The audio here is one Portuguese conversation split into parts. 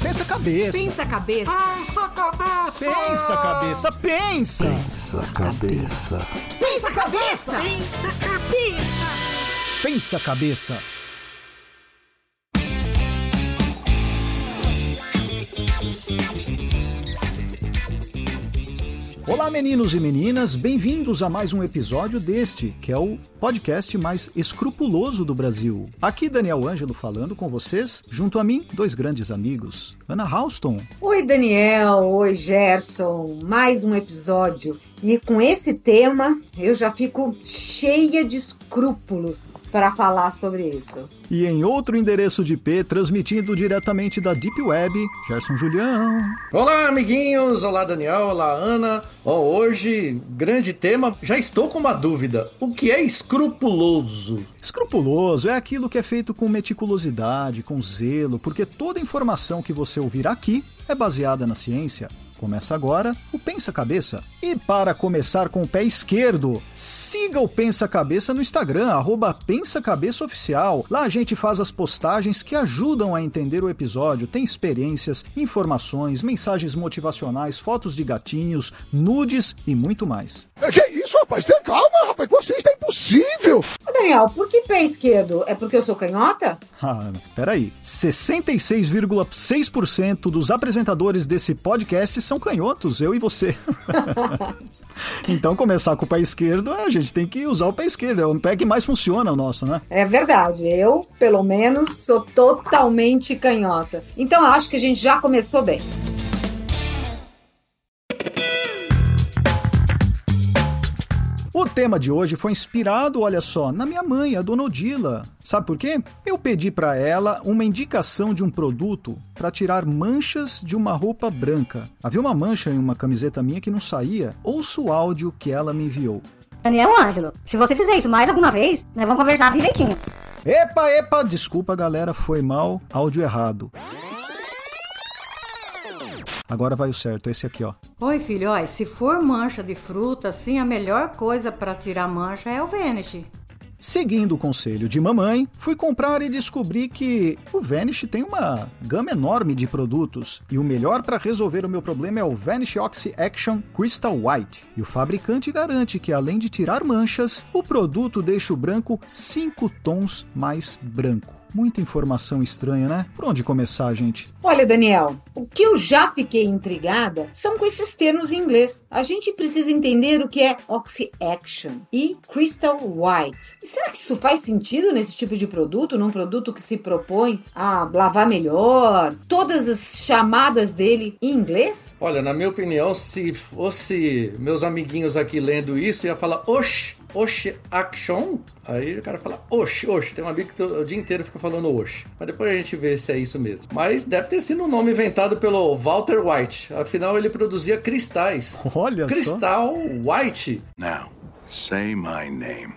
Pensa cabeça. Pensa cabeça. Pensa cabeça. Pensa cabeça, pensa. Pensa cabeça. Pensa cabeça. Pensa cabeça. Pensa cabeça. Olá, meninos e meninas, bem-vindos a mais um episódio deste, que é o podcast mais escrupuloso do Brasil. Aqui Daniel Ângelo falando com vocês, junto a mim, dois grandes amigos, Ana Houston. Oi, Daniel, oi, Gerson, mais um episódio. E com esse tema, eu já fico cheia de escrúpulos para falar sobre isso. E em outro endereço de IP, transmitindo diretamente da Deep Web, Gerson Julião. Olá, amiguinhos! Olá, Daniel! Olá, Ana! Oh, hoje, grande tema. Já estou com uma dúvida. O que é escrupuloso? Escrupuloso é aquilo que é feito com meticulosidade, com zelo, porque toda informação que você ouvir aqui é baseada na ciência. Começa agora o Pensa Cabeça. E para começar com o pé esquerdo, siga o Pensa Cabeça no Instagram, arroba Pensa Cabeça Oficial. Lá a gente faz as postagens que ajudam a entender o episódio. Tem experiências, informações, mensagens motivacionais, fotos de gatinhos, nudes e muito mais. Que isso, rapaz? Tenha calma, rapaz. Você está impossível. Ô, Daniel, por que pé esquerdo? É porque eu sou canhota? Ah, peraí. 66,6% dos apresentadores desse podcast são canhotos, eu e você. então, começar com o pé esquerdo, a gente tem que usar o pé esquerdo. É o pé que mais funciona o nosso, né? É verdade, eu, pelo menos, sou totalmente canhota. Então, eu acho que a gente já começou bem. O tema de hoje foi inspirado, olha só, na minha mãe, a dona Odila. Sabe por quê? Eu pedi para ela uma indicação de um produto para tirar manchas de uma roupa branca. Havia uma mancha em uma camiseta minha que não saía. Ouça o áudio que ela me enviou. Daniel Ângelo, se você fizer isso mais alguma vez, nós vamos conversar direitinho. Epa, epa, desculpa galera, foi mal, áudio errado. Agora vai o certo, esse aqui, ó. Oi, filho, ó, se for mancha de fruta, assim, a melhor coisa para tirar mancha é o Vanish. Seguindo o conselho de mamãe, fui comprar e descobri que o Vanish tem uma gama enorme de produtos e o melhor para resolver o meu problema é o Vanish Oxy Action Crystal White. E o fabricante garante que além de tirar manchas, o produto deixa o branco 5 tons mais branco. Muita informação estranha, né? Por onde começar, gente? Olha, Daniel, o que eu já fiquei intrigada são com esses termos em inglês. A gente precisa entender o que é Oxy Action e Crystal White. E será que isso faz sentido nesse tipo de produto, num produto que se propõe a lavar melhor? Todas as chamadas dele em inglês? Olha, na minha opinião, se fosse meus amiguinhos aqui lendo isso, ia falar, oxe, Oxe Action. Aí o cara fala Oxe, Oxe. Tem um amigo que o dia inteiro fica falando Oxe. Mas depois a gente vê se é isso mesmo. Mas deve ter sido um nome inventado pelo Walter White. Afinal, ele produzia cristais. Olha Cristal White. Now, say my name.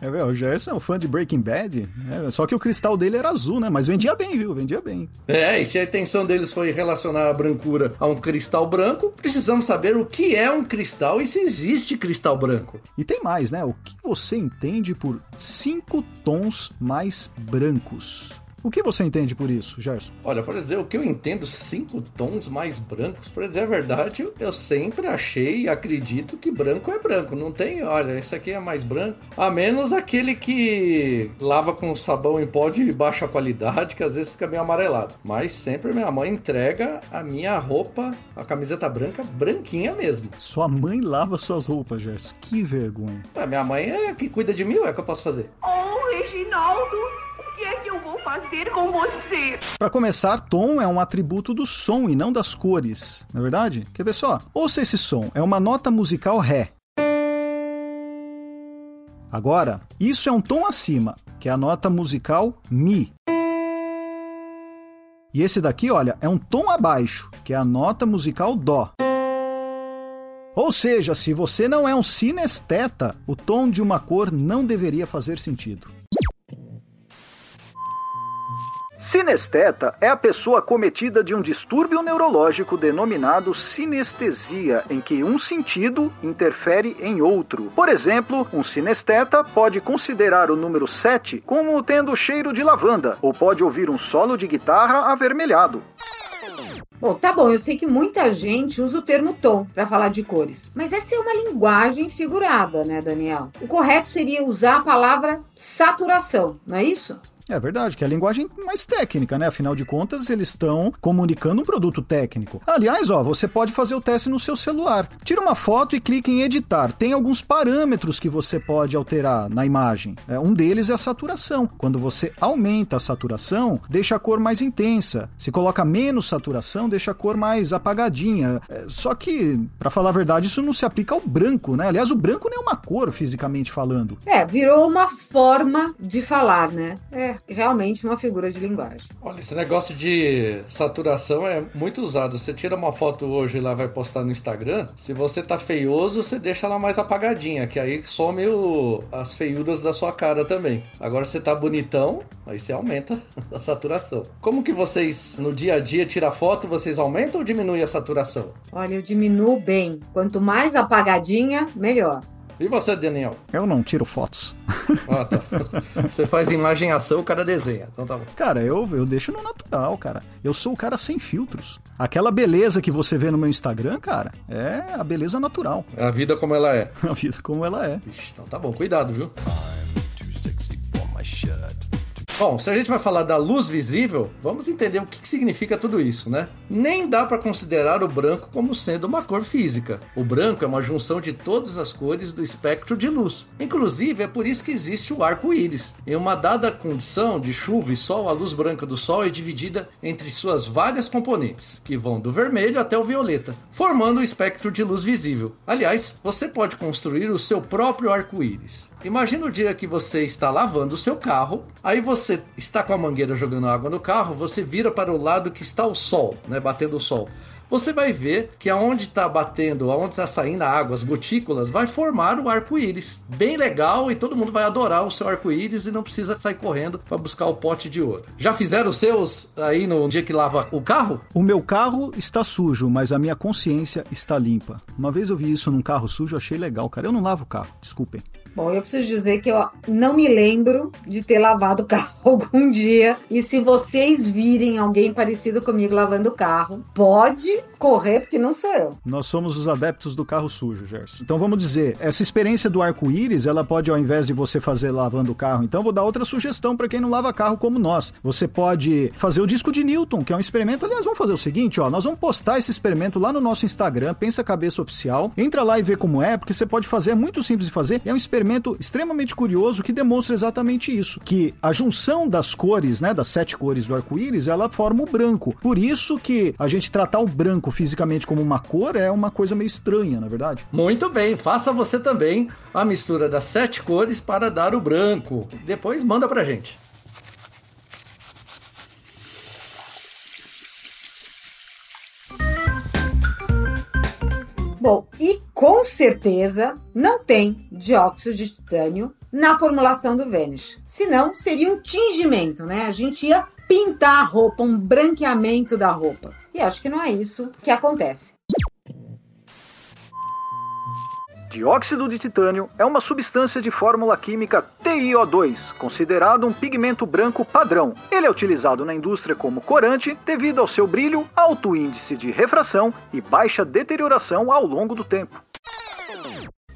É, o Gerson é um fã de Breaking Bad, é, só que o cristal dele era azul, né? Mas vendia bem, viu? Vendia bem. É, e se a intenção deles foi relacionar a brancura a um cristal branco, precisamos saber o que é um cristal e se existe cristal branco. E tem mais, né? O que você entende por cinco tons mais brancos? O que você entende por isso, Gerson? Olha, para dizer o que eu entendo, cinco tons mais brancos, para dizer a verdade, eu sempre achei e acredito que branco é branco. Não tem, olha, esse aqui é mais branco. A menos aquele que lava com sabão em pó de baixa qualidade, que às vezes fica meio amarelado. Mas sempre minha mãe entrega a minha roupa, a camiseta branca, branquinha mesmo. Sua mãe lava suas roupas, Gerson. Que vergonha. Ah, minha mãe é que cuida de mim, é o que eu posso fazer. Oh, Reginaldo, é que eu vou fazer com você? Para começar, tom é um atributo do som e não das cores, não é verdade? Quer ver só? Ouça esse som, é uma nota musical Ré. Agora, isso é um tom acima, que é a nota musical Mi. E esse daqui, olha, é um tom abaixo, que é a nota musical Dó. Ou seja, se você não é um sinesteta, o tom de uma cor não deveria fazer sentido. Sinesteta é a pessoa cometida de um distúrbio neurológico denominado sinestesia, em que um sentido interfere em outro. Por exemplo, um sinesteta pode considerar o número 7 como tendo cheiro de lavanda, ou pode ouvir um solo de guitarra avermelhado. Bom, tá bom, eu sei que muita gente usa o termo tom para falar de cores, mas essa é uma linguagem figurada, né, Daniel? O correto seria usar a palavra saturação, não é isso? É verdade, que é a linguagem mais técnica, né? Afinal de contas, eles estão comunicando um produto técnico. Aliás, ó, você pode fazer o teste no seu celular. Tira uma foto e clique em editar. Tem alguns parâmetros que você pode alterar na imagem. É, um deles é a saturação. Quando você aumenta a saturação, deixa a cor mais intensa. Se coloca menos saturação, deixa a cor mais apagadinha. É, só que, para falar a verdade, isso não se aplica ao branco, né? Aliás, o branco nem é uma cor, fisicamente falando. É, virou uma forma de falar, né? É, realmente uma figura de linguagem. Olha, esse negócio de saturação é muito usado. Você tira uma foto hoje e lá vai postar no Instagram. Se você tá feioso, você deixa ela mais apagadinha, que aí some o, as feiuras da sua cara também. Agora você tá bonitão, aí você aumenta a saturação. Como que vocês no dia a dia tira foto, vocês aumentam ou diminuem a saturação? Olha, eu diminuo bem. Quanto mais apagadinha, melhor. E você, Daniel? Eu não tiro fotos. Ah, tá. Você faz imagem em ação, o cara desenha. Então tá bom. Cara, eu, eu deixo no natural, cara. Eu sou o cara sem filtros. Aquela beleza que você vê no meu Instagram, cara, é a beleza natural. É a vida como ela é. A vida como ela é. Ixi, então tá bom, cuidado, viu? Bom, se a gente vai falar da luz visível, vamos entender o que, significa tudo isso, né? Nem dá para considerar o branco como sendo uma cor física. O branco é uma junção de todas as cores do espectro de luz. Inclusive, é por isso que existe o arco-íris. Em uma dada condição de chuva e sol, a luz branca do sol é dividida entre suas várias componentes, que vão do vermelho até o violeta, formando o espectro de luz visível. Aliás, você pode construir o seu próprio arco-íris. Imagina o dia que você está lavando o seu carro, aí você está com a mangueira jogando água no carro, você vira para o lado que está o sol, né, batendo o sol. Você vai ver que aonde está batendo, aonde está saindo a água, as gotículas, vai formar o arco-íris. Bem legal e todo mundo vai adorar o seu arco-íris e não precisa sair correndo para buscar o pote de ouro. Já fizeram os seus aí no dia que lava o carro? O meu carro está sujo, mas a minha consciência está limpa. Uma vez eu vi isso num carro sujo, achei legal, cara. Eu não lavo o carro, desculpem. Bom, eu preciso dizer que eu não me lembro de ter lavado o carro algum dia. E se vocês virem alguém parecido comigo lavando o carro, pode correr, porque não sou eu. Nós somos os adeptos do carro sujo, Gerson. Então vamos dizer, essa experiência do arco-íris, ela pode, ao invés de você fazer lavando o carro, então vou dar outra sugestão para quem não lava carro como nós. Você pode fazer o disco de Newton, que é um experimento. Aliás, vamos fazer o seguinte, ó, nós vamos postar esse experimento lá no nosso Instagram, Pensa Cabeça Oficial. Entra lá e vê como é, porque você pode fazer, é muito simples de fazer. É um experimento extremamente curioso que demonstra exatamente isso, que a junção das cores, né, das sete cores do arco-íris, ela forma o branco. Por isso que a gente tratar o branco fisicamente como uma cor é uma coisa meio estranha, na verdade. Muito bem, faça você também a mistura das sete cores para dar o branco. Depois manda pra gente. Bom, e com certeza não tem dióxido de titânio na formulação do Vanish. Senão seria um tingimento, né? A gente ia pintar a roupa, um branqueamento da roupa. E acho que não é isso que acontece. Dióxido de titânio é uma substância de fórmula química TiO2, considerado um pigmento branco padrão. Ele é utilizado na indústria como corante devido ao seu brilho, alto índice de refração e baixa deterioração ao longo do tempo.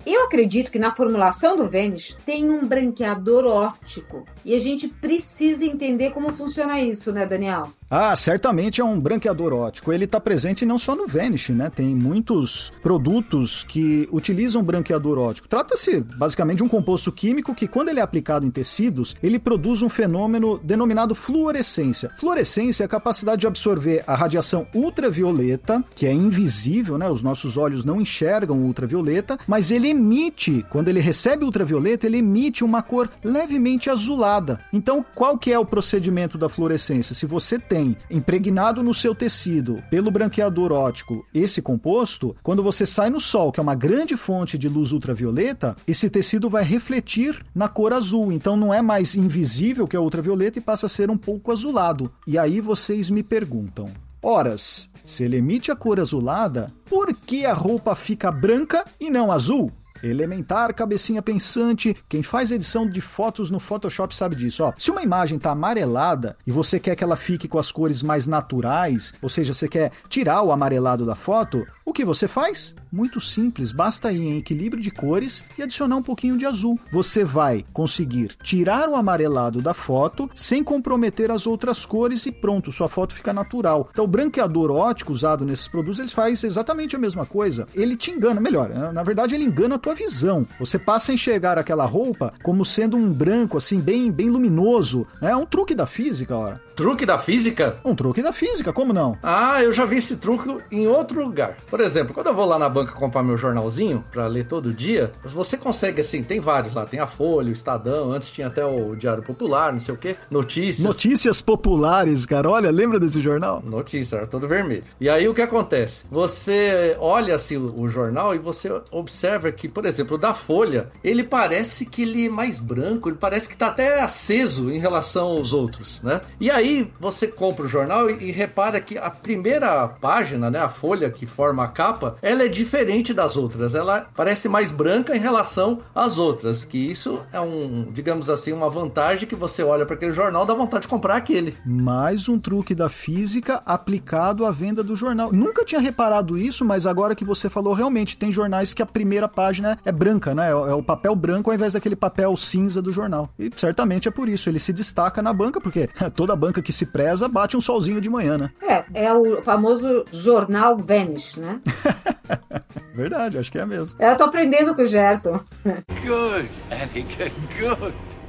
Eu acredito que na formulação do Vanish tem um branqueador óptico e a gente precisa entender como funciona isso, né, Daniel? Ah, certamente é um branqueador óptico. Ele está presente não só no Vanish, né? Tem muitos produtos que utilizam branqueador óptico. Trata-se basicamente de um composto químico que, quando ele é aplicado em tecidos, ele produz um fenômeno denominado fluorescência. Fluorescência é a capacidade de absorver a radiação ultravioleta, que é invisível, né? Os nossos olhos não enxergam ultravioleta, mas ele emite, quando ele recebe ultravioleta, ele emite uma cor levemente azulada. Então, qual que é o procedimento da fluorescência? Se você tem impregnado no seu tecido pelo branqueador óptico esse composto, quando você sai no sol, que é uma grande fonte de luz ultravioleta, esse tecido vai refletir na cor azul. Então não é mais invisível que é ultravioleta e passa a ser um pouco azulado. E aí vocês me perguntam: horas, se ele emite a cor azulada, por que a roupa fica branca e não azul? Elementar, cabecinha pensante. Quem faz edição de fotos no Photoshop sabe disso. Ó, se uma imagem tá amarelada e você quer que ela fique com as cores mais naturais, ou seja, você quer tirar o amarelado da foto, o que você faz? Muito simples, basta ir em equilíbrio de cores e adicionar um pouquinho de azul. Você vai conseguir tirar o amarelado da foto sem comprometer as outras cores e pronto, sua foto fica natural. Então, o branqueador ótico usado nesses produtos, ele faz exatamente a mesma coisa. Ele te engana, melhor, né? na verdade ele engana a tua visão. Você passa a enxergar aquela roupa como sendo um branco assim bem bem luminoso. É um truque da física, ora. Truque da física? Um truque da física, como não? Ah, eu já vi esse truque em outro lugar. Por exemplo, quando eu vou lá na banca comprar meu jornalzinho para ler todo dia, você consegue assim, tem vários lá, tem a Folha, o Estadão, antes tinha até o Diário Popular, não sei o que, notícias. Notícias populares, cara. Olha, lembra desse jornal? Notícia, era todo vermelho. E aí o que acontece? Você olha assim o, o jornal e você observa que, por exemplo, o da Folha, ele parece que ele é mais branco, ele parece que tá até aceso em relação aos outros, né? E aí você compra o jornal e, e repara que a primeira página, né, a folha que forma a capa, ela é diferente das outras. Ela parece mais branca em relação às outras, que isso é um, digamos assim, uma vantagem que você olha para aquele jornal dá vontade de comprar aquele. Mais um truque da física aplicado à venda do jornal. Nunca tinha reparado isso, mas agora que você falou, realmente tem jornais que a primeira página é branca, né? É, é o papel branco ao invés daquele papel cinza do jornal. E certamente é por isso, ele se destaca na banca, porque toda banca que se preza bate um solzinho de manhã, né? É, é o famoso jornal Vanish, né? Verdade, acho que é mesmo. Eu tô aprendendo com o Gerson. Good, Anakin, good.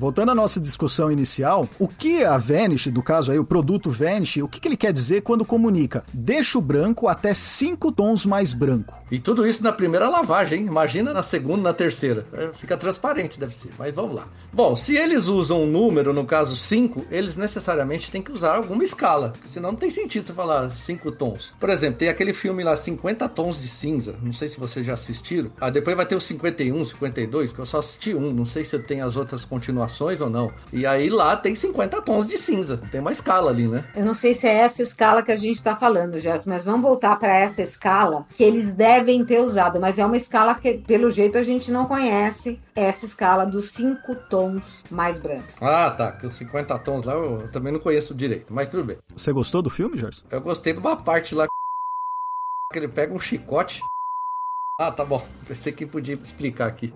Voltando à nossa discussão inicial, o que a Vanish, no caso aí, o produto Vanish, o que, que ele quer dizer quando comunica? Deixa o branco até 5 tons mais branco. E tudo isso na primeira lavagem, hein? Imagina na segunda, na terceira. É, Fica transparente, deve ser. Mas vamos lá. Bom, se eles usam um número, no caso 5, eles necessariamente têm que usar alguma escala. Senão não tem sentido você falar 5 tons. Por exemplo, tem aquele filme lá, 50 tons de cinza. Não sei se vocês já assistiram. Ah, depois vai ter o 51, 52, que eu só assisti um. Não sei se eu tenho as outras continuações ou não. E aí lá tem 50 tons de cinza. Tem uma escala ali, né? Eu não sei se é essa escala que a gente tá falando, Gerson, mas vamos voltar para essa escala que eles devem ter usado, mas é uma escala que, pelo jeito, a gente não conhece. Essa escala dos cinco tons mais brancos. Ah, tá. Que os 50 tons lá eu também não conheço direito, mas tudo bem. Você gostou do filme, Gerson? Eu gostei de uma parte lá que ele pega um chicote. Ah, tá bom. Pensei que podia explicar aqui.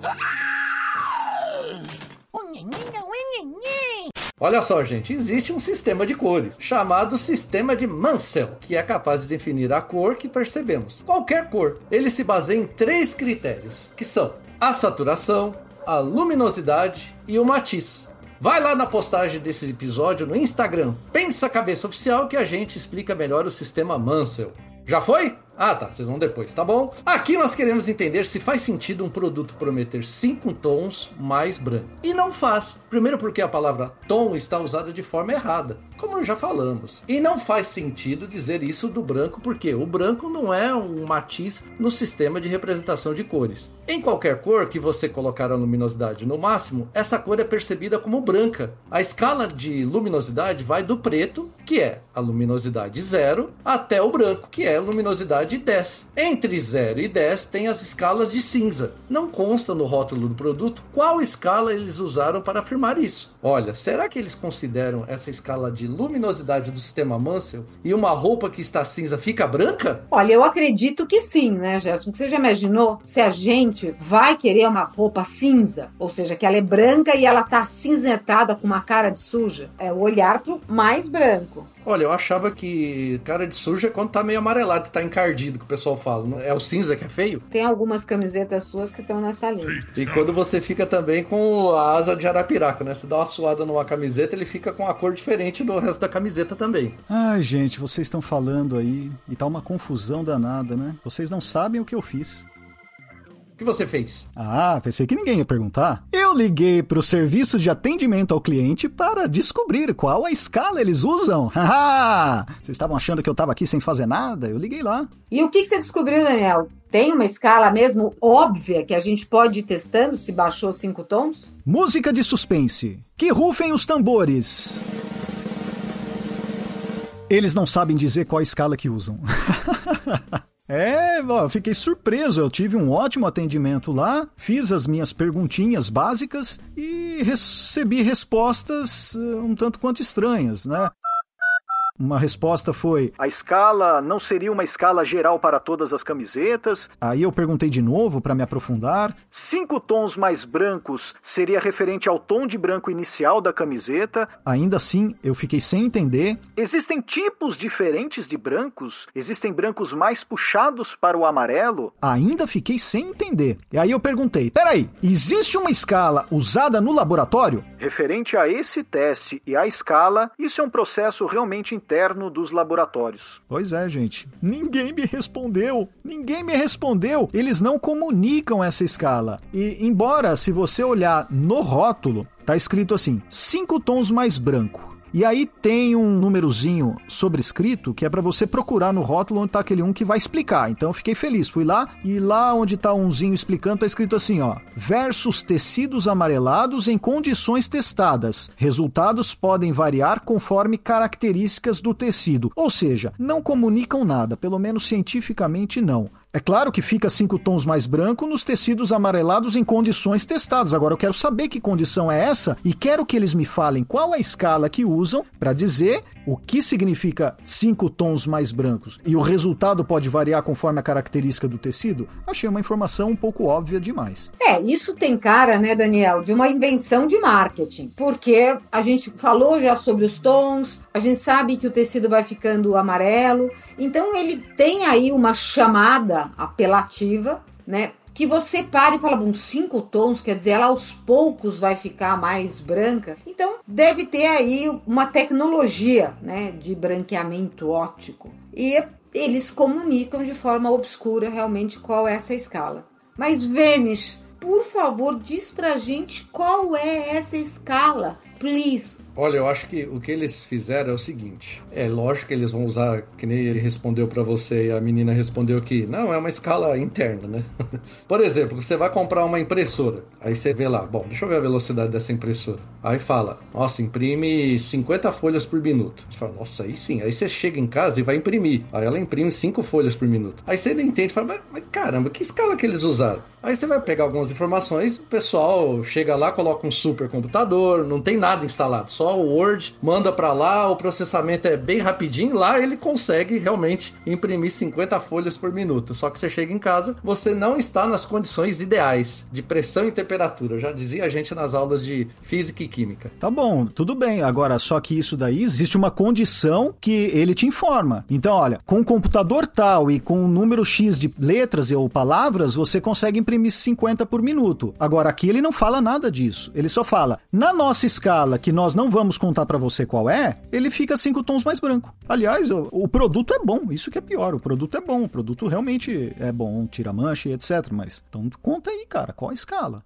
Olha só, gente, existe um sistema de cores chamado sistema de Mansell, que é capaz de definir a cor que percebemos. Qualquer cor. Ele se baseia em três critérios, que são a saturação, a luminosidade e o matiz. Vai lá na postagem desse episódio no Instagram, Pensa Cabeça Oficial, que a gente explica melhor o sistema Mansell. Já foi? Ah, tá. Vocês vão depois, tá bom? Aqui nós queremos entender se faz sentido um produto prometer cinco tons mais branco. E não faz. Primeiro porque a palavra tom está usada de forma errada, como já falamos. E não faz sentido dizer isso do branco porque o branco não é um matiz no sistema de representação de cores. Em qualquer cor que você colocar a luminosidade no máximo, essa cor é percebida como branca. A escala de luminosidade vai do preto, que é a luminosidade zero, até o branco, que é luminosidade de 10. Entre 0 e 10 tem as escalas de cinza. Não consta no rótulo do produto qual escala eles usaram para afirmar isso. Olha, será que eles consideram essa escala de luminosidade do sistema Mansell e uma roupa que está cinza fica branca? Olha, eu acredito que sim, né, Gerson? Você já imaginou se a gente vai querer uma roupa cinza? Ou seja, que ela é branca e ela tá cinzentada com uma cara de suja? É o olhar pro mais branco. Olha, eu achava que cara de suja é quando tá meio amarelado, tá encardido, que o pessoal fala. Não É o cinza que é feio? Tem algumas camisetas suas que estão nessa linha. E quando você fica também com a asa de arapiraca, né? Você dá uma suada numa camiseta, ele fica com a cor diferente do resto da camiseta também. Ai, gente, vocês estão falando aí e tá uma confusão danada, né? Vocês não sabem o que eu fiz. O que você fez? Ah, pensei que ninguém ia perguntar. Eu liguei pro serviço de atendimento ao cliente para descobrir qual a escala eles usam. Haha! Vocês estavam achando que eu tava aqui sem fazer nada? Eu liguei lá. E o que, que você descobriu, Daniel? Tem uma escala mesmo óbvia que a gente pode ir testando se baixou cinco tons? Música de suspense. Que rufem os tambores. Eles não sabem dizer qual a escala que usam. É, ó, fiquei surpreso. Eu tive um ótimo atendimento lá, fiz as minhas perguntinhas básicas e recebi respostas uh, um tanto quanto estranhas, né? Uma resposta foi: a escala não seria uma escala geral para todas as camisetas? Aí eu perguntei de novo para me aprofundar. Cinco tons mais brancos seria referente ao tom de branco inicial da camiseta? Ainda assim, eu fiquei sem entender. Existem tipos diferentes de brancos? Existem brancos mais puxados para o amarelo? Ainda fiquei sem entender. E aí eu perguntei: peraí, existe uma escala usada no laboratório? Referente a esse teste e à escala, isso é um processo realmente interno dos laboratórios. Pois é, gente. Ninguém me respondeu. Ninguém me respondeu. Eles não comunicam essa escala. E embora se você olhar no rótulo, tá escrito assim: cinco tons mais branco. E aí tem um númerozinho sobrescrito que é para você procurar no rótulo onde tá aquele um que vai explicar. Então eu fiquei feliz, fui lá e lá onde tá umzinho explicando tá escrito assim, ó: versus tecidos amarelados em condições testadas. Resultados podem variar conforme características do tecido. Ou seja, não comunicam nada, pelo menos cientificamente não. É claro que fica cinco tons mais branco nos tecidos amarelados em condições testadas. Agora eu quero saber que condição é essa e quero que eles me falem qual a escala que usam para dizer o que significa cinco tons mais brancos e o resultado pode variar conforme a característica do tecido. Achei uma informação um pouco óbvia demais. É, isso tem cara, né, Daniel, de uma invenção de marketing, porque a gente falou já sobre os tons, a gente sabe que o tecido vai ficando amarelo, então ele tem aí uma chamada apelativa, né? Que você para e fala, bom, cinco tons, quer dizer, ela aos poucos vai ficar mais branca. Então, deve ter aí uma tecnologia, né, de branqueamento óptico. E eles comunicam de forma obscura realmente qual é essa escala. Mas, Vênis, por favor, diz pra gente qual é essa escala. Please, Olha, eu acho que o que eles fizeram é o seguinte. É lógico que eles vão usar, que nem ele respondeu para você e a menina respondeu que não, é uma escala interna, né? Por exemplo, você vai comprar uma impressora. Aí você vê lá, bom, deixa eu ver a velocidade dessa impressora. Aí fala, nossa, imprime 50 folhas por minuto. Você fala, nossa, aí sim. Aí você chega em casa e vai imprimir. Aí ela imprime 5 folhas por minuto. Aí você não entende, fala, mas, mas caramba, que escala que eles usaram? Aí você vai pegar algumas informações, o pessoal chega lá, coloca um super computador, não tem nada instalado, só o Word, manda para lá, o processamento é bem rapidinho, lá ele consegue realmente imprimir 50 folhas por minuto. Só que você chega em casa, você não está nas condições ideais de pressão e temperatura. Já dizia a gente nas aulas de física e química. Tá bom, tudo bem. Agora, só que isso daí existe uma condição que ele te informa. Então, olha, com um computador tal e com um número X de letras ou palavras, você consegue imprimir 50 por minuto. Agora, aqui ele não fala nada disso. Ele só fala, na nossa escala, que nós não vamos contar para você qual é, ele fica cinco tons mais branco. Aliás, o, o, produto é bom, isso que é pior. O produto é bom, o produto realmente é bom, tira mancha e etc. Mas então conta aí, cara, qual a escala?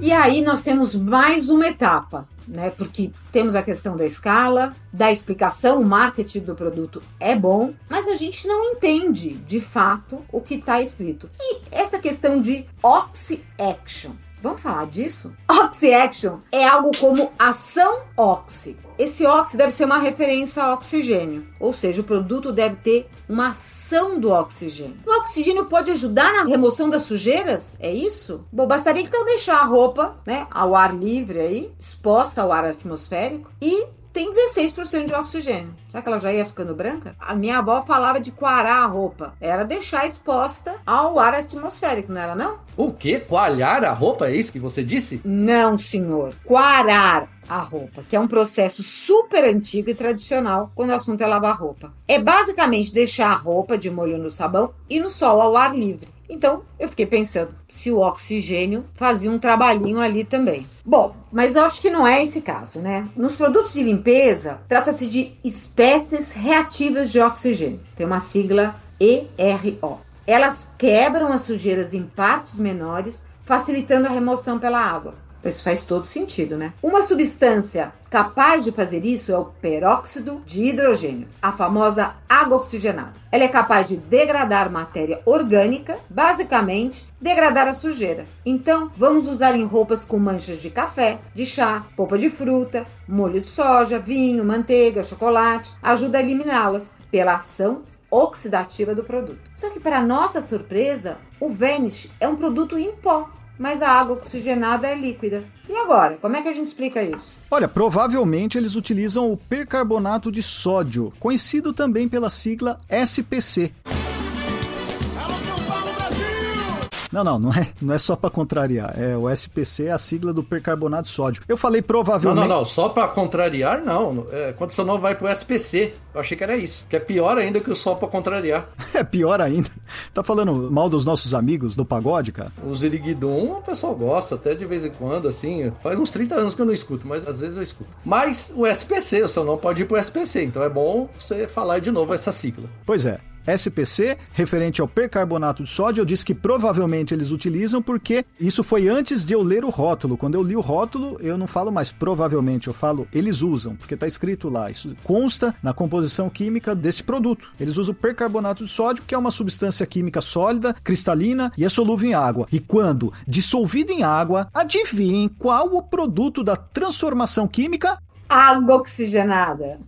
E aí nós temos mais uma etapa, né? Porque temos a questão da escala, da explicação, o marketing do produto é bom, mas a gente não entende de fato o que está escrito. E essa questão de Oxy Action. Vamos falar disso? Oxy Action é algo como ação Oxy. Esse Oxy deve ser uma referência a oxigênio, ou seja, o produto deve ter uma ação do oxigênio. O oxigênio pode ajudar na remoção das sujeiras? É isso? Bom, bastaria então deixar a roupa, né, ao ar livre aí, exposta ao ar atmosférico e tem 16% de oxigênio. Será que ela já ia ficando branca? A minha avó falava de coarar a roupa. Era deixar exposta ao ar atmosférico, não era não? O quê? Coalhar a roupa? É isso que você disse? Não, senhor. Coarar a roupa, que é um processo super antigo e tradicional quando o assunto é lavar roupa. É basicamente deixar a roupa de molho no sabão e no sol ao ar livre. Então eu fiquei pensando se o oxigênio fazia um trabalhinho ali também. Bom, mas eu acho que não é esse caso, né? Nos produtos de limpeza, trata-se de espécies reativas de oxigênio. Tem uma sigla ERO. Elas quebram as sujeiras em partes menores, facilitando a remoção pela água. Isso faz todo sentido, né? Uma substância capaz de fazer isso é o peróxido de hidrogênio, a famosa água oxigenada. Ela é capaz de degradar matéria orgânica, basicamente degradar a sujeira. Então, vamos usar em roupas com manchas de café, de chá, polpa de fruta, molho de soja, vinho, manteiga, chocolate. Ajuda a eliminá-las pela ação oxidativa do produto. Só que, para nossa surpresa, o Vanish é um produto em pó mas a água oxigenada é líquida. E agora, como é que a gente explica isso? Olha, provavelmente eles utilizam o percarbonato de sódio, conhecido também pela sigla SPC. Não, não, não é, não é só para contrariar. É o SPC é a sigla do percarbonato de sódio. Eu falei provavelmente. Não, não, não, só para contrariar não. É, quando você não vai pro SPC, eu achei que era isso. Que é pior ainda que o só para contrariar. É pior ainda. Tá falando mal dos nossos amigos do pagode, cara? O Ziriguidum, o pessoal gosta até de vez em quando, assim. Faz uns 30 anos que eu não escuto, mas às vezes eu escuto. Mas o SPC, o seu não pode ir pro SPC, então é bom você falar de novo essa sigla. Pois é. SPC, referente ao percarbonato de sódio, eu disse que provavelmente eles utilizam porque isso foi antes de eu ler o rótulo. Quando eu li o rótulo, eu não falo mais provavelmente, eu falo eles usam, porque está escrito lá. Isso consta na composição química deste produto. Eles usam percarbonato de sódio, que é uma substância química sólida, cristalina e é solúvel em água. E quando dissolvida em água, adivinhem qual o produto da transformação química? Água oxigenada.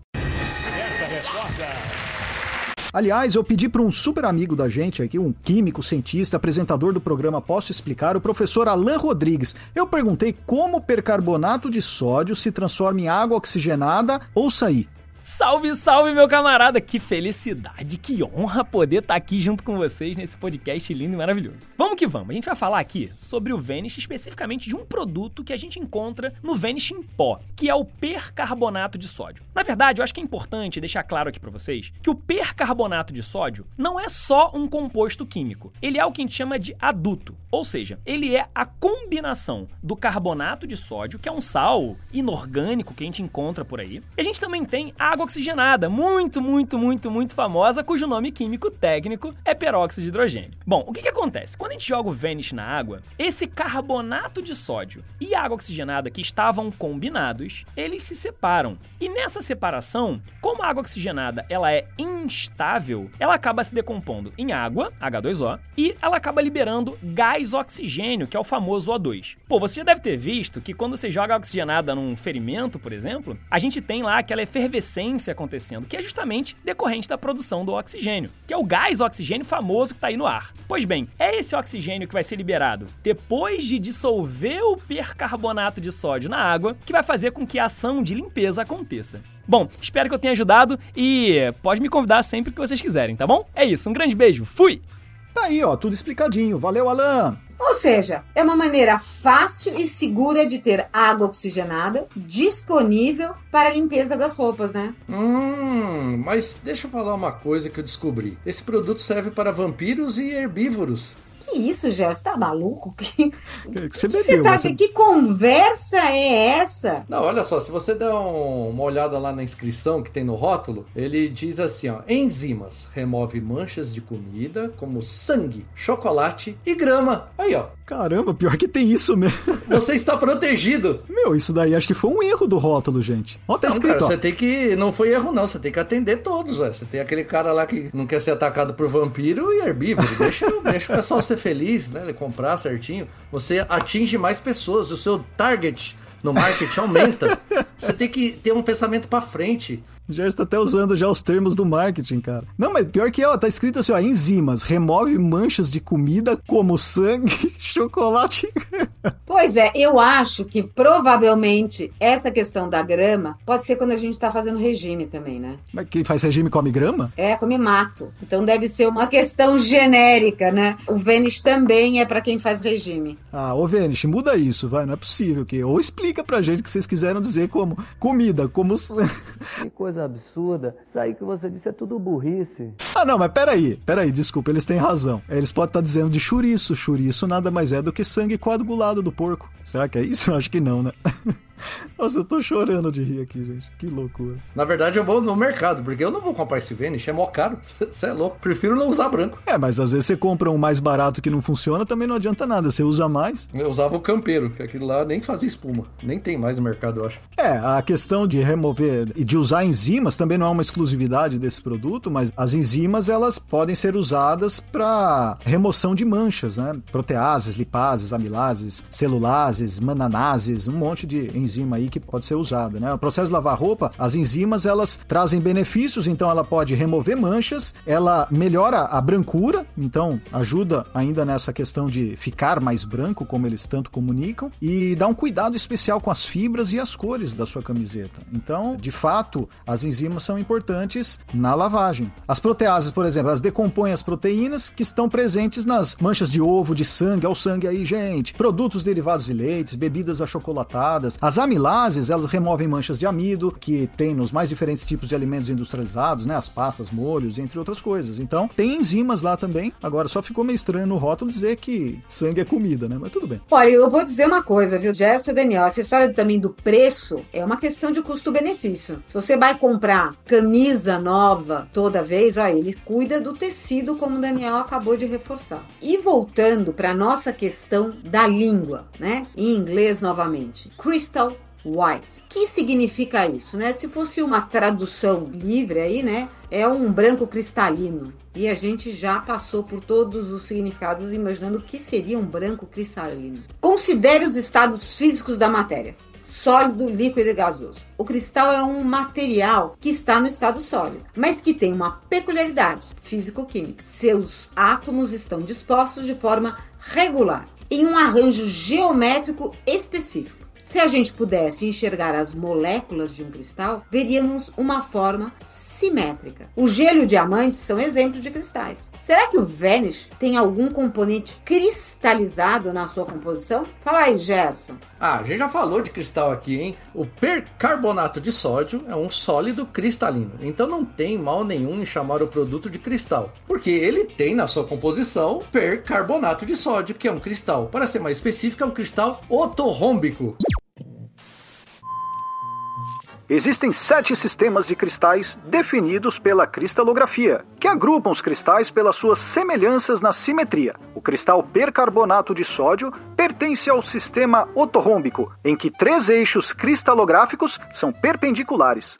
Aliás, eu pedi para um super amigo da gente aqui, um químico, cientista, apresentador do programa Posso Explicar, o professor Alain Rodrigues. Eu perguntei como o percarbonato de sódio se transforma em água oxigenada. Ouça aí. Salve, salve, meu camarada! Que felicidade, que honra poder estar tá aqui junto com vocês nesse podcast lindo e maravilhoso. Vamos que vamos, a gente vai falar aqui sobre o Vanish, especificamente de um produto que a gente encontra no Vanish em pó, que é o percarbonato de sódio. Na verdade, eu acho que é importante deixar claro aqui para vocês que o percarbonato de sódio não é só um composto químico, ele é o que a gente chama de aduto, ou seja, ele é a combinação do carbonato de sódio, que é um sal inorgânico que a gente encontra por aí, e a gente também tem a água oxigenada, muito, muito, muito, muito famosa, cujo nome químico técnico é peróxido de hidrogênio. Bom, o que, que acontece? Quando a gente joga o Vanish na água, esse carbonato de sódio e água oxigenada que estavam combinados, eles se separam. E nessa separação, como a água oxigenada ela é instável, ela acaba se decompondo em água, H2O, e ela acaba liberando gás oxigênio, que é o famoso O2. Pô, você já deve ter visto que quando você joga oxigenada num ferimento, por exemplo, a gente tem lá aquela efervescência acontecendo, que é justamente decorrente da produção do oxigênio, que é o gás oxigênio famoso que está aí no ar. Pois bem, é esse oxigênio que vai ser liberado depois de dissolver o percarbonato de sódio na água que vai fazer com que a ação de limpeza aconteça. Bom, espero que eu tenha ajudado e pode me convidar sempre que vocês quiserem, tá bom? É isso, um grande beijo, fui! Tá aí, ó, tudo explicadinho. Valeu, Alan! Ou seja, é uma maneira fácil e segura de ter água oxigenada disponível para a limpeza das roupas, né? Hum, mas deixa eu falar uma coisa que eu descobri. Esse produto serve para vampiros e herbívoros. Que isso, Gé? Você tá maluco? Que, você que, você tá, você... que conversa é essa? Não, olha só, se você der um, uma olhada lá na inscrição que tem no rótulo, ele diz assim, ó, enzimas, remove manchas de comida como sangue, chocolate e grama. Aí, ó. Caramba, pior que tem isso mesmo. Você está protegido. Meu, isso daí acho que foi um erro do rótulo, gente. Ó, tá não, escrito, cara, ó. você tem que, não foi erro não, você tem que atender todos, ó. Você tem aquele cara lá que não quer ser atacado por vampiro e herbívoro. Deixa, deixa o pessoal ser feliz, né? Ele comprar certinho. Você atinge mais pessoas, o seu target no marketing aumenta. Você tem que ter um pensamento para frente. Já está até usando já os termos do marketing, cara. Não, mas pior que, ó, tá escrito assim, ó, enzimas, remove manchas de comida como sangue, chocolate. Pois é, eu acho que provavelmente essa questão da grama pode ser quando a gente tá fazendo regime também, né? Mas quem faz regime come grama? É, come mato. Então deve ser uma questão genérica, né? O Vênus também é para quem faz regime. Ah, ô Vênus, muda isso, vai, não é possível que ou explica pra gente que vocês quiseram dizer como comida, como que coisa absurda. Isso aí que você disse é tudo burrice. Ah, não, mas peraí, peraí, desculpa, eles têm razão. Eles podem estar dizendo de chouriço. Chouriço nada mais é do que sangue coagulado do porco. Será que é isso? Eu acho que não, né? Nossa, eu tô chorando de rir aqui, gente. Que loucura. Na verdade, eu vou no mercado, porque eu não vou comprar esse Vanish, é mó caro. Você é louco. Prefiro não usar branco. É, mas às vezes você compra um mais barato que não funciona, também não adianta nada. Você usa mais. Eu usava o campeiro, que aquilo lá nem fazia espuma. Nem tem mais no mercado, eu acho. É, a questão de remover e de usar enzimas também não é uma exclusividade desse produto, mas as enzimas elas podem ser usadas para remoção de manchas, né? Proteases, lipases, amilases, celulases, mananases, um monte de enzima aí que pode ser usada, né? O processo de lavar roupa, as enzimas elas trazem benefícios, então ela pode remover manchas, ela melhora a brancura, então ajuda ainda nessa questão de ficar mais branco, como eles tanto comunicam, e dá um cuidado especial com as fibras e as cores da sua camiseta. Então, de fato, as enzimas são importantes na lavagem. As proteases, por exemplo, elas decompõem as proteínas que estão presentes nas manchas de ovo, de sangue, ao sangue aí, gente. Produtos derivados de leites, bebidas achocolatadas. As amilases, elas removem manchas de amido, que tem nos mais diferentes tipos de alimentos industrializados, né? As pastas, molhos, entre outras coisas. Então, tem enzimas lá também. Agora, só ficou meio estranho no rótulo dizer que sangue é comida, né? Mas tudo bem. Olha, eu vou dizer uma coisa, viu, Gerson e Daniel? Essa história também do preço é uma questão de custo-benefício. Se você vai comprar camisa nova toda vez, olha, ele cuida do tecido, como o Daniel acabou de reforçar. E voltando para nossa questão da língua, né? Em inglês novamente. Crystal white. Que significa isso, né? Se fosse uma tradução livre aí, né? É um branco cristalino. E a gente já passou por todos os significados imaginando o que seria um branco cristalino. Considere os estados físicos da matéria sólido, líquido e gasoso. O cristal é um material que está no estado sólido, mas que tem uma peculiaridade físico-química. Seus átomos estão dispostos de forma regular, em um arranjo geométrico específico. Se a gente pudesse enxergar as moléculas de um cristal, veríamos uma forma simétrica. O gelo e o diamante são exemplos de cristais. Será que o Vanish tem algum componente cristalizado na sua composição? Fala aí, Gerson. Ah, a gente já falou de cristal aqui, hein? O percarbonato de sódio é um sólido cristalino, então não tem mal nenhum em chamar o produto de cristal, porque ele tem na sua composição percarbonato de sódio, que é um cristal. Para ser mais específico, é um cristal otorrômbico. Existem sete sistemas de cristais definidos pela cristalografia, que agrupam os cristais pelas suas semelhanças na simetria. O cristal percarbonato de sódio pertence ao sistema otorrômbico, em que três eixos cristalográficos são perpendiculares.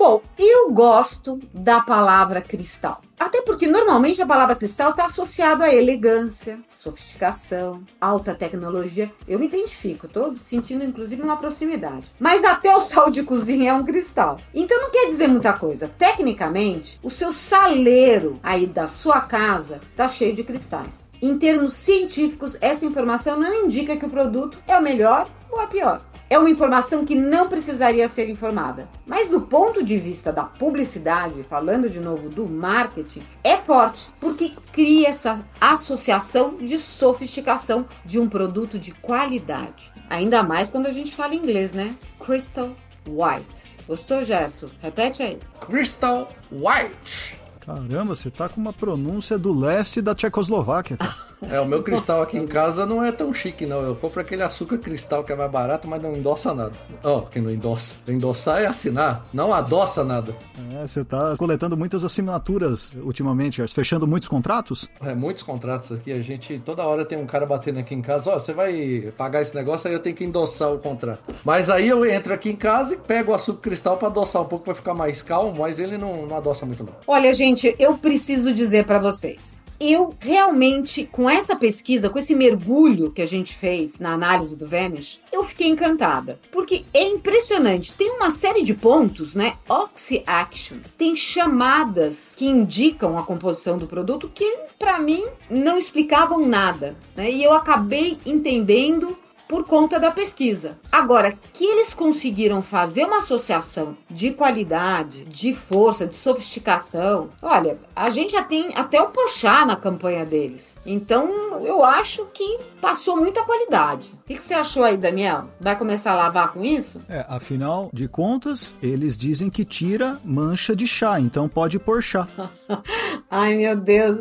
Bom, eu gosto da palavra cristal. Até porque normalmente a palavra cristal está associada a elegância, sofisticação, alta tecnologia. Eu me identifico, estou sentindo inclusive uma proximidade. Mas até o sal de cozinha é um cristal. Então não quer dizer muita coisa. Tecnicamente, o seu saleiro aí da sua casa está cheio de cristais. Em termos científicos, essa informação não indica que o produto é o melhor ou a pior. É uma informação que não precisaria ser informada. Mas do ponto de vista da publicidade, falando de novo do marketing, é forte, porque cria essa associação de sofisticação de um produto de qualidade. Ainda mais quando a gente fala inglês, né? Crystal White. Gostou, Gerson? Repete aí. Crystal White. Caramba, você tá com uma pronúncia do leste da Tchecoslováquia. Cara. É, o meu cristal Nossa, aqui em casa não é tão chique, não. Eu compro aquele açúcar cristal que é mais barato, mas não endossa nada. Ó, oh, quem não endossa. Endossar é assinar, não adoça nada. É, você tá coletando muitas assinaturas ultimamente, fechando muitos contratos? É, muitos contratos aqui. A gente, toda hora tem um cara batendo aqui em casa, ó, oh, você vai pagar esse negócio, aí eu tenho que endossar o contrato. Mas aí eu entro aqui em casa e pego o açúcar cristal para adoçar um pouco, vai ficar mais calmo, mas ele não, não adoça muito não. Olha, gente, Gente, eu preciso dizer para vocês. Eu realmente, com essa pesquisa, com esse mergulho que a gente fez na análise do Vanish, eu fiquei encantada. Porque é impressionante. Tem uma série de pontos, né? Oxy Action. Tem chamadas que indicam a composição do produto que, para mim, não explicavam nada. Né? E eu acabei entendendo por conta da pesquisa. Agora, que eles conseguiram fazer uma associação de qualidade, de força, de sofisticação, olha, a gente já tem até o Pochá na campanha deles. Então, eu acho que passou muita qualidade. O que, você achou aí, Daniel? Vai começar a lavar com isso? É, afinal de contas, eles dizem que tira mancha de chá, então pode pôr chá. Ai, meu Deus.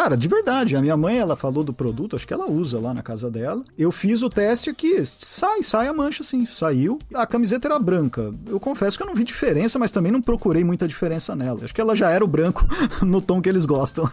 Cara, de verdade, a minha mãe, ela falou do produto, acho que ela usa lá na casa dela. Eu fiz o teste aqui, sai, sai a mancha assim, saiu. A camiseta era branca. Eu confesso que eu não vi diferença, mas também não procurei muita diferença nela. Acho que ela já era o branco no tom que eles gostam.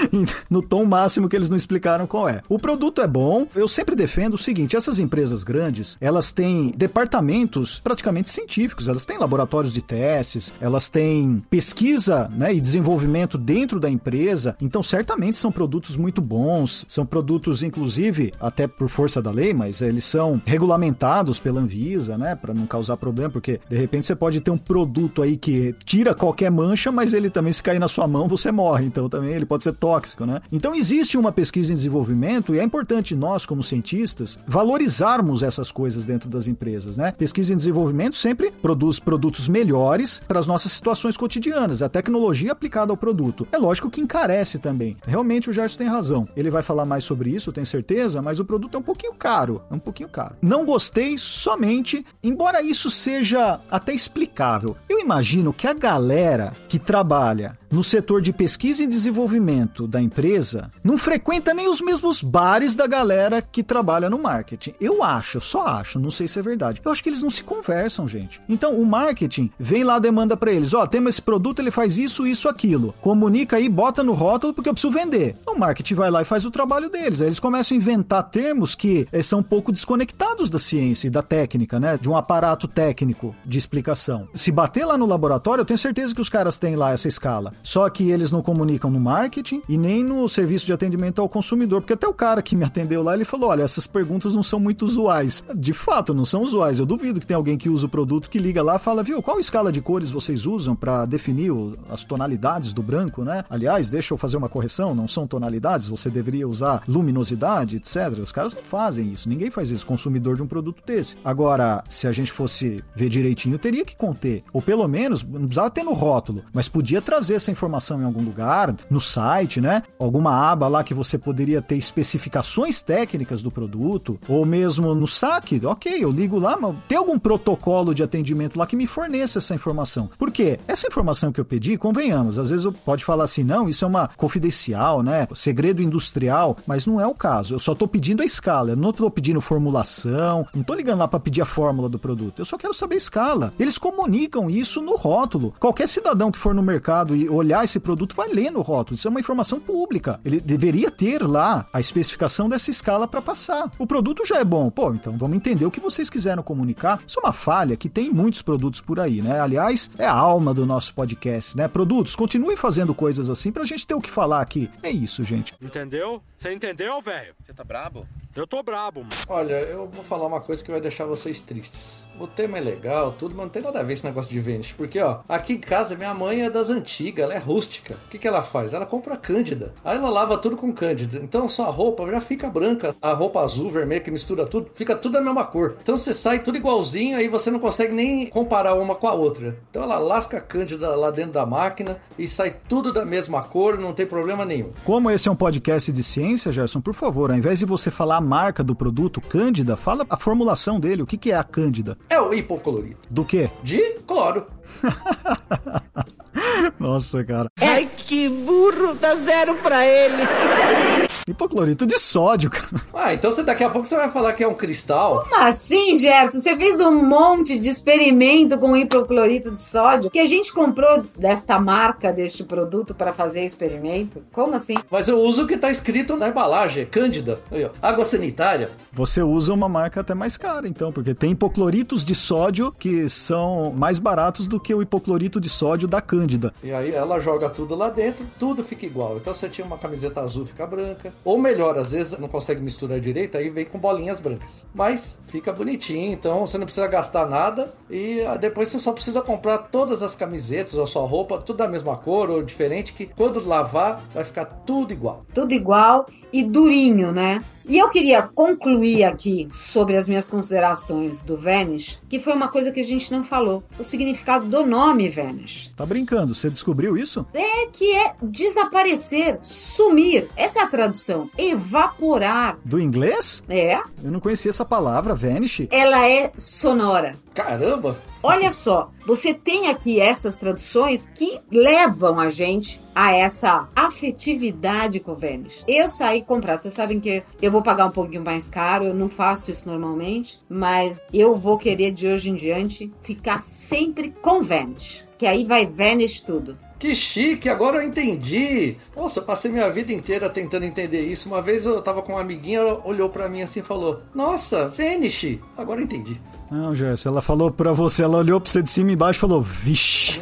no tom máximo que eles não explicaram qual é. O produto é bom. Eu sempre defendo o seguinte, essas empresas grandes, elas têm departamentos praticamente científicos, elas têm laboratórios de testes, elas têm pesquisa, né, e desenvolvimento dentro da empresa. Então, certamente são produtos muito bons, são produtos inclusive até por força da lei, mas eles são regulamentados pela Anvisa, né, para não causar problema, porque de repente você pode ter um produto aí que tira qualquer mancha, mas ele também se cair na sua mão, você morre, então também ele pode ser tóxico, né? Então existe uma pesquisa em desenvolvimento e é importante nós como cientistas valorizarmos essas coisas dentro das empresas, né? Pesquisa em desenvolvimento sempre produz produtos melhores para as nossas situações cotidianas, a tecnologia aplicada ao produto. É lógico que encarece também. Realmente o Gerson tem razão. Ele vai falar mais sobre isso, tenho certeza, mas o produto é um pouquinho caro, é um pouquinho caro. Não gostei somente, embora isso seja até explicável. Eu imagino que a galera que trabalha no setor de pesquisa e desenvolvimento da empresa não frequenta nem os mesmos bares da galera que trabalha no marketing. Eu acho, só acho, não sei se é verdade. Eu acho que eles não se conversam, gente. Então, o marketing vem lá demanda para eles, ó, oh, temos esse produto, ele faz isso, isso, aquilo. Comunica aí, bota no rótulo porque preciso vender. O marketing vai lá e faz o trabalho deles. Aí eles começam a inventar termos que eh, são um pouco desconectados da ciência e da técnica, né? De um aparato técnico de explicação. Se bater lá no laboratório, eu tenho certeza que os caras têm lá essa escala. Só que eles não comunicam no marketing e nem no serviço de atendimento ao consumidor, porque até o cara que me atendeu lá, ele falou: "Olha, essas perguntas não são muito usuais". De fato, não são usuais. Eu duvido que tenha alguém que usa o produto que liga lá, fala: "Viu, qual escala de cores vocês usam para definir as tonalidades do branco, né? Aliás, deixa eu fazer uma correção, não são tonalidades, você deveria usar luminosidade, etc". Os caras não fazem isso. Ninguém faz isso consumidor de um produto desse. Agora, se a gente fosse ver direitinho, teria que conter, ou pelo menos não precisava ter no rótulo, mas podia trazer essa informação em algum lugar, no site, né? Alguma aba lá que você poderia ter especificações técnicas do produto, ou mesmo no saque, ok, eu ligo lá, mas tem algum protocolo de atendimento lá que me forneça essa informação. Por quê? Essa informação que eu pedi, convenhamos, às vezes eu pode falar assim, não, isso é uma confidencial, né? Segredo industrial, mas não é o caso. Eu só tô pedindo a escala, eu não tô pedindo formulação, não tô ligando lá para pedir a fórmula do produto. Eu só quero saber a escala. Eles comunicam isso no rótulo. Qualquer cidadão que for no mercado e olhar esse produto vai ler no rótulo. Isso é uma informação pública. Ele deveria ter lá a especificação dessa escala para passar. O produto já é bom. Pô, então vamos entender o que vocês quiseram comunicar. Isso é uma falha que tem muitos produtos por aí, né? Aliás, é a alma do nosso podcast, né? Produtos, continuem fazendo coisas assim pra gente ter o que falar aqui. É isso, gente. Entendeu? Você entendeu, velho? Você tá brabo? Eu tô brabo. Mano. Olha, eu vou falar uma coisa que vai deixar vocês tristes. O tema é legal, tudo, mas não tem nada a ver esse negócio de Vênus. Porque, ó, aqui em casa minha mãe é das antigas, ela é rústica. O que, que ela faz? Ela compra cândida. Aí ela lava tudo com cândida. Então sua roupa já fica branca. A roupa azul, vermelha, que mistura tudo, fica tudo da mesma cor. Então você sai tudo igualzinho, aí você não consegue nem comparar uma com a outra. Então ela lasca a cândida lá dentro da máquina e sai tudo da mesma cor, não tem problema nenhum. Como esse é um podcast de ciência, Gerson, por favor, ao invés de você falar a marca do produto, Cândida, fala a formulação dele. O que, que é a Cândida? É o hipoclorito. Do quê? De cloro. Nossa, cara. Ai, que burro, dá zero pra ele. Hipoclorito de sódio, cara. Ah, então você, daqui a pouco você vai falar que é um cristal. Como assim, Gerson? Você fez um monte de experimento com hipoclorito de sódio que a gente comprou desta marca, deste produto, para fazer experimento? Como assim? Mas eu uso o que tá escrito na embalagem, é Cândida. Aí, ó, água sanitária. Você usa uma marca até mais cara, então, porque tem hipocloritos de sódio que são mais baratos do que o hipoclorito de sódio da Cândida. E aí ela joga tudo lá dentro, tudo fica igual. Então você tinha uma camiseta azul, fica branca. Ou melhor, às vezes não consegue misturar direito, aí vem com bolinhas brancas. Mas fica bonitinho, então você não precisa gastar nada. E depois você só precisa comprar todas as camisetas ou sua roupa, tudo da mesma cor ou diferente, que quando lavar vai ficar tudo igual. Tudo igual e durinho, né? E eu queria concluir aqui sobre as minhas considerações do Vanish, que foi uma coisa que a gente não falou: o significado do nome Vanish. Tá brincando? Você descobriu isso? É que é desaparecer, sumir. Essa é a tradução. Evaporar. Do inglês? É. Eu não conhecia essa palavra, vanish. Ela é sonora. Caramba! Olha só, você tem aqui essas traduções que levam a gente a essa afetividade com o Vanish. Eu saí comprar, vocês sabem que eu vou pagar um pouquinho mais caro, eu não faço isso normalmente, mas eu vou querer de hoje em diante ficar sempre com Vanish, que aí vai Vanish tudo. Que chique, agora eu entendi. Nossa, eu passei minha vida inteira tentando entender isso. Uma vez eu tava com uma amiguinha, ela olhou para mim assim e falou: Nossa, Vanish! Agora eu entendi. Não, Gerson, ela falou pra você, ela olhou pra você de cima e embaixo e falou, vixe.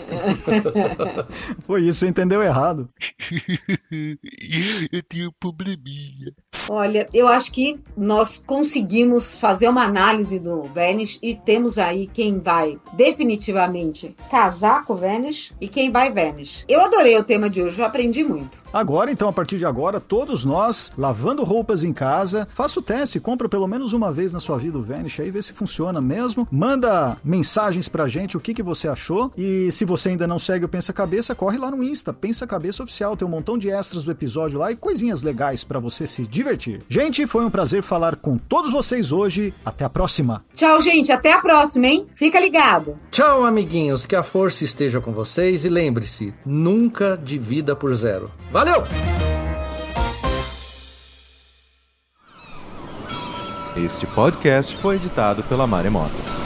Foi isso, você entendeu errado. eu tenho um probleminha. Olha, eu acho que nós conseguimos fazer uma análise do Vanish e temos aí quem vai definitivamente casar com o Vanish e quem vai Vanish. Eu adorei o tema de hoje, eu aprendi muito. Agora, então, a partir de agora, todos nós, lavando roupas em casa, faça o teste, compra pelo menos uma vez na sua vida o Vanish aí, vê se funciona mesmo. Manda mensagens pra gente o que, que você achou. E se você ainda não segue o Pensa Cabeça, corre lá no Insta, Pensa Cabeça Oficial. Tem um montão de extras do episódio lá e coisinhas legais para você se divertir. Gente, foi um prazer falar com todos vocês hoje. Até a próxima. Tchau, gente. Até a próxima, hein? Fica ligado. Tchau, amiguinhos. Que a força esteja com vocês e lembre-se, nunca divida por zero. Valeu! Este podcast foi editado pela Maremoto.